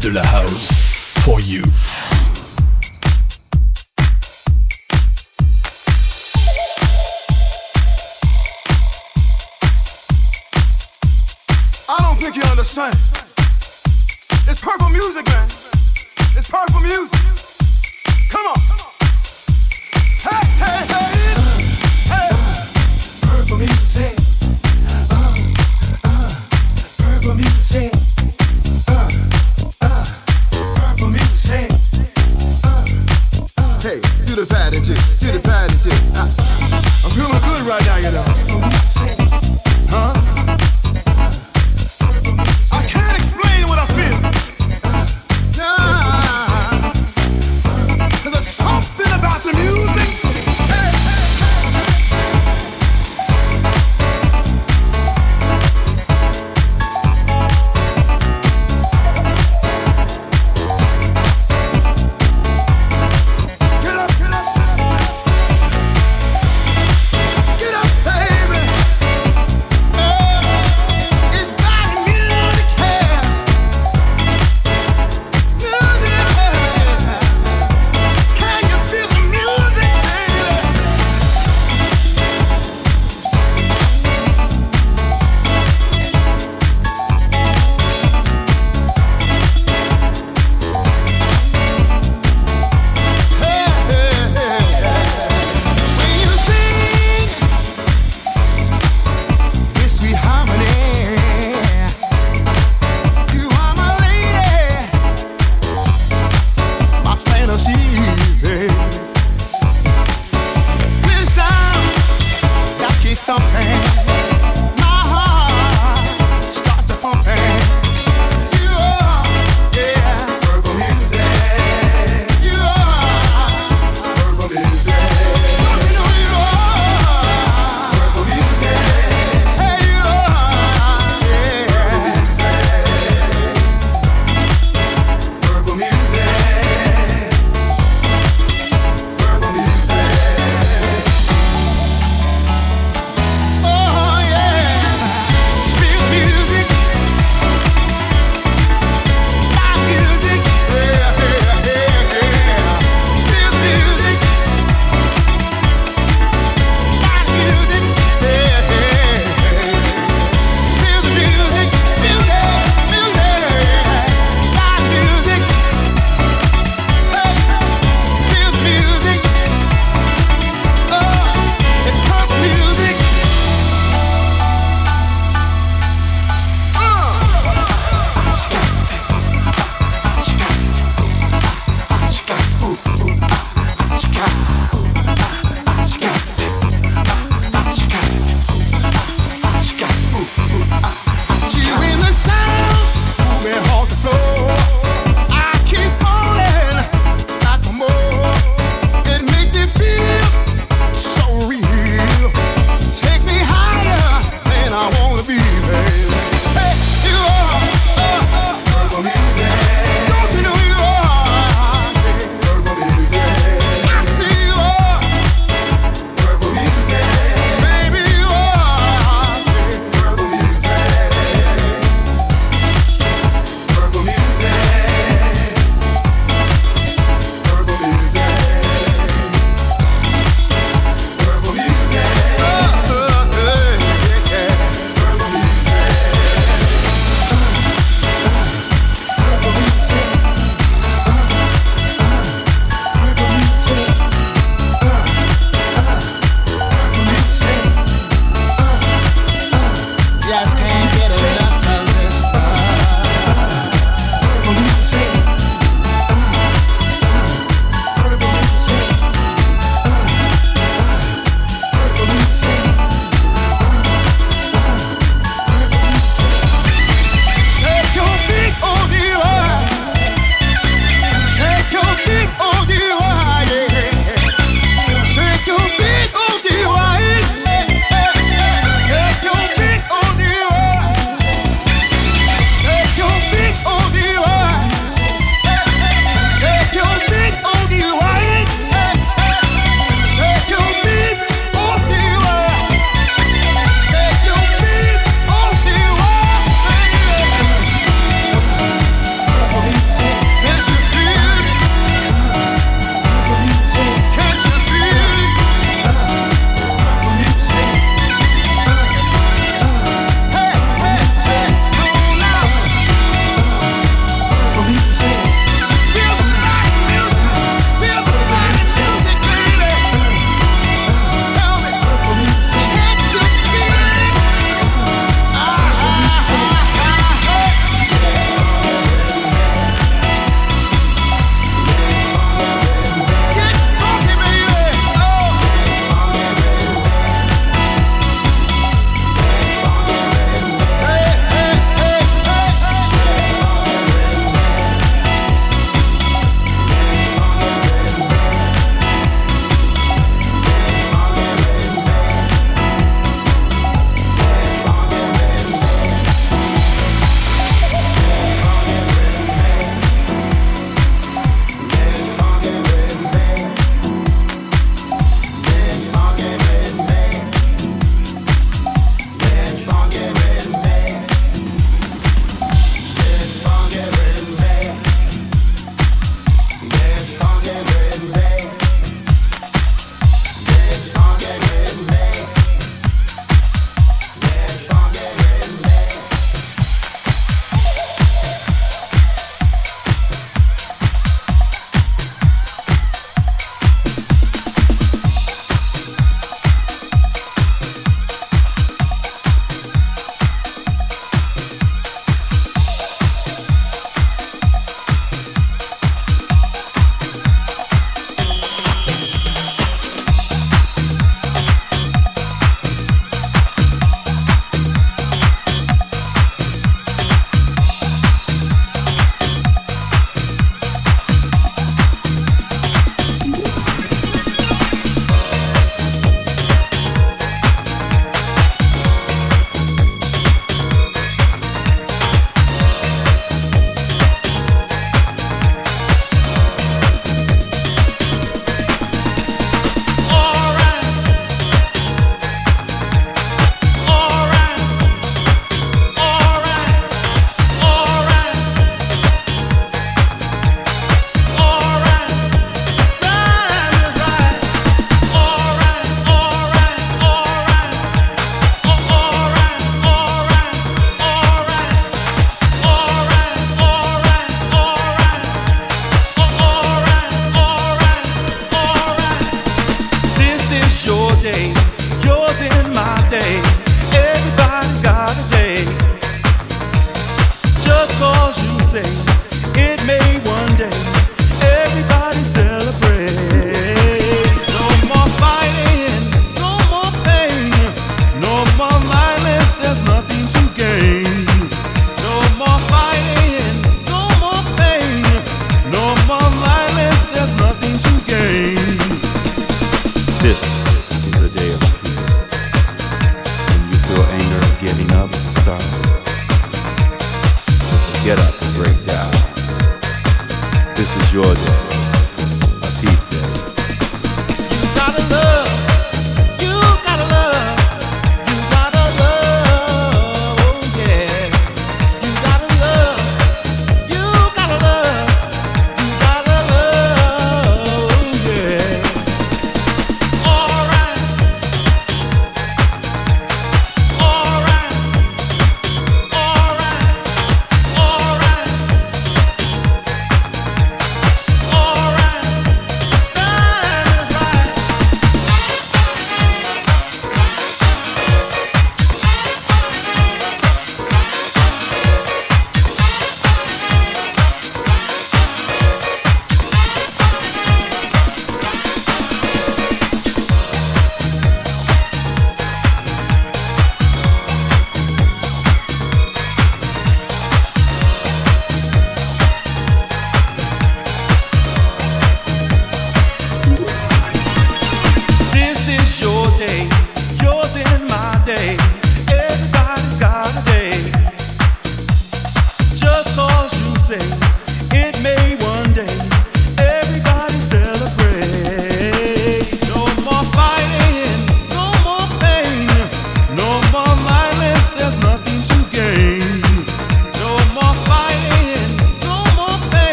de la house. For you. I don't think you understand. It's purple music, man. It's purple music. Come on. Hey, hey, hey. Hey. Purple music.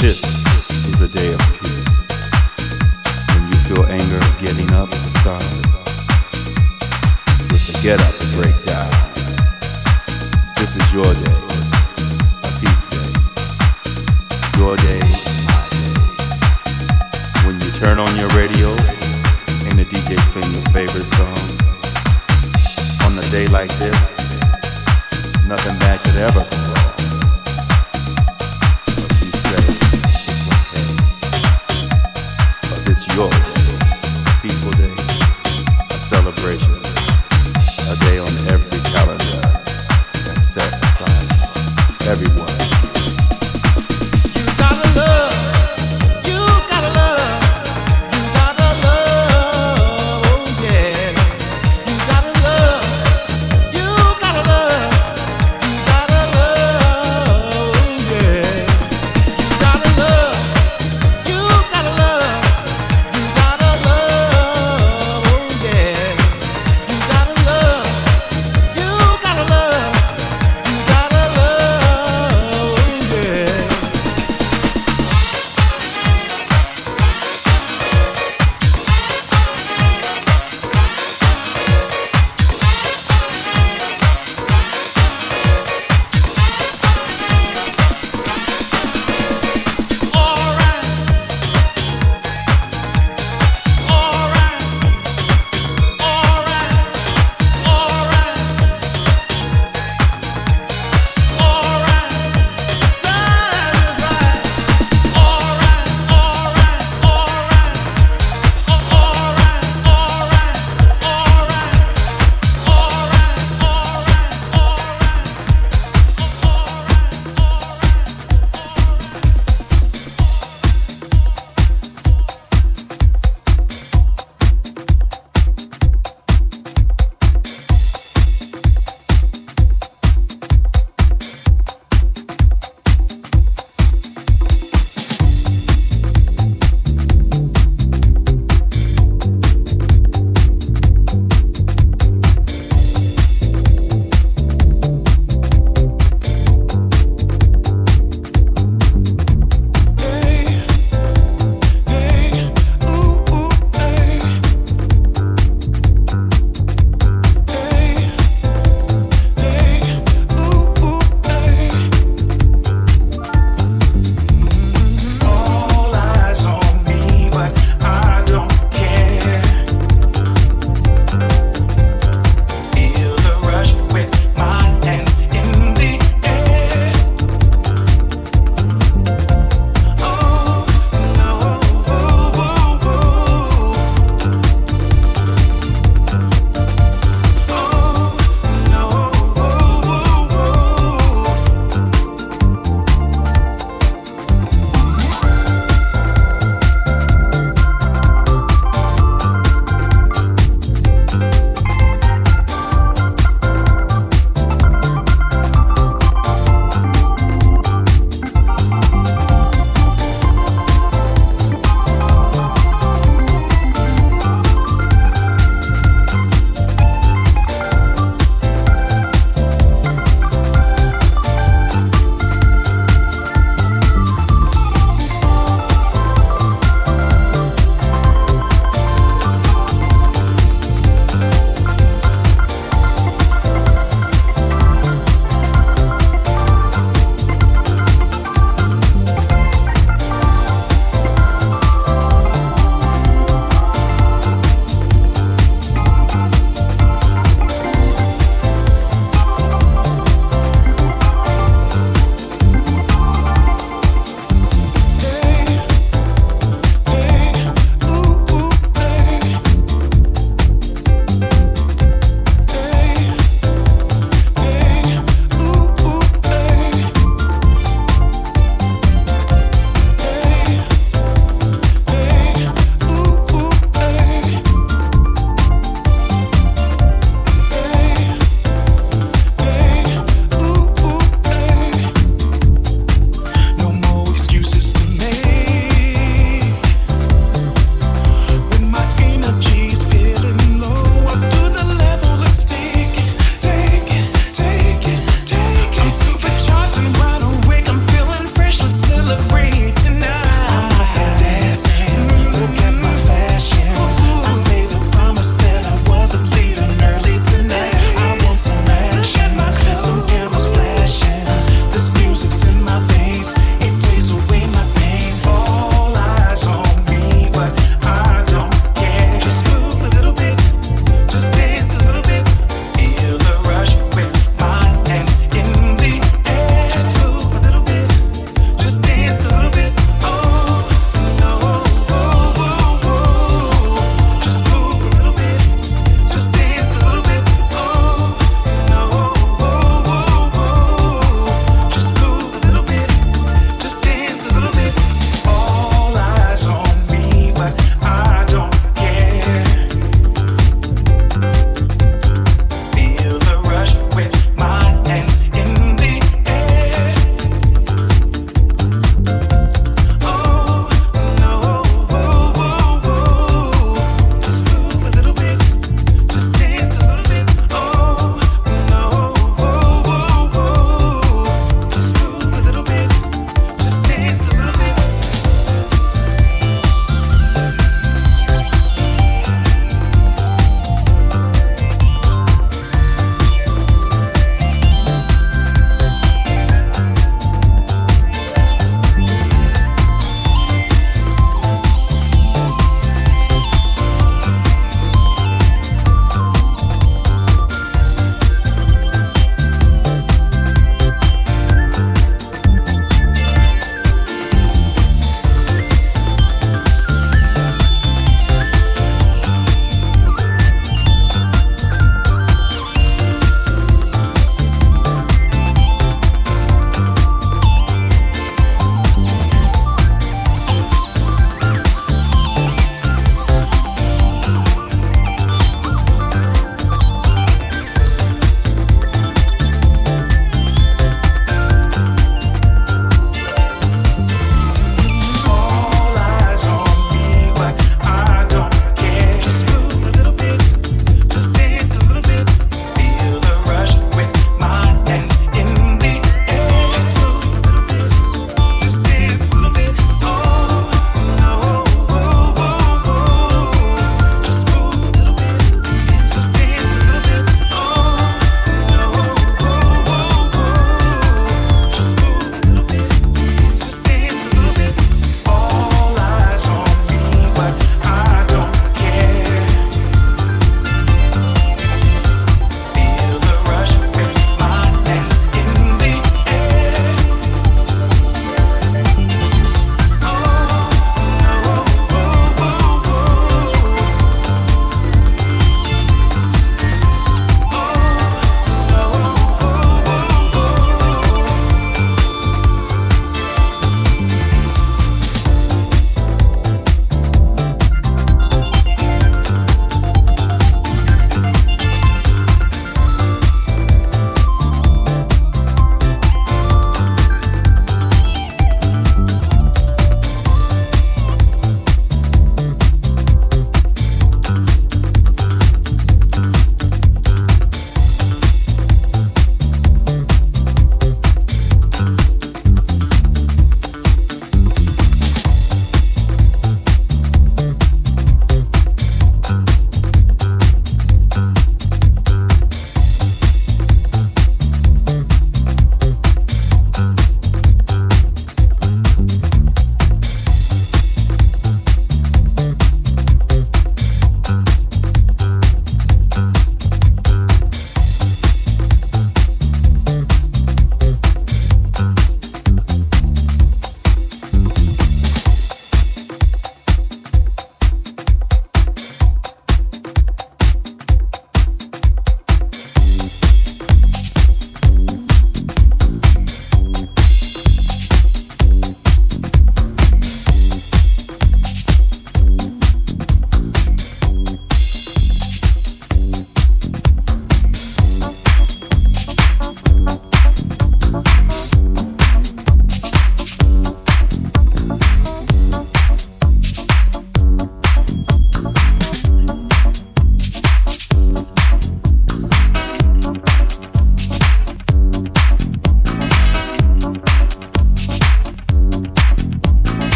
This is a day of peace. When you feel anger getting up, stop. With the get up and break down. This is your day, a peace day. Your day, my day. When you turn on your radio and the DJ playing your favorite song, on a day like this, nothing bad could ever come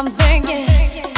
I'm thinking. I'm thinking.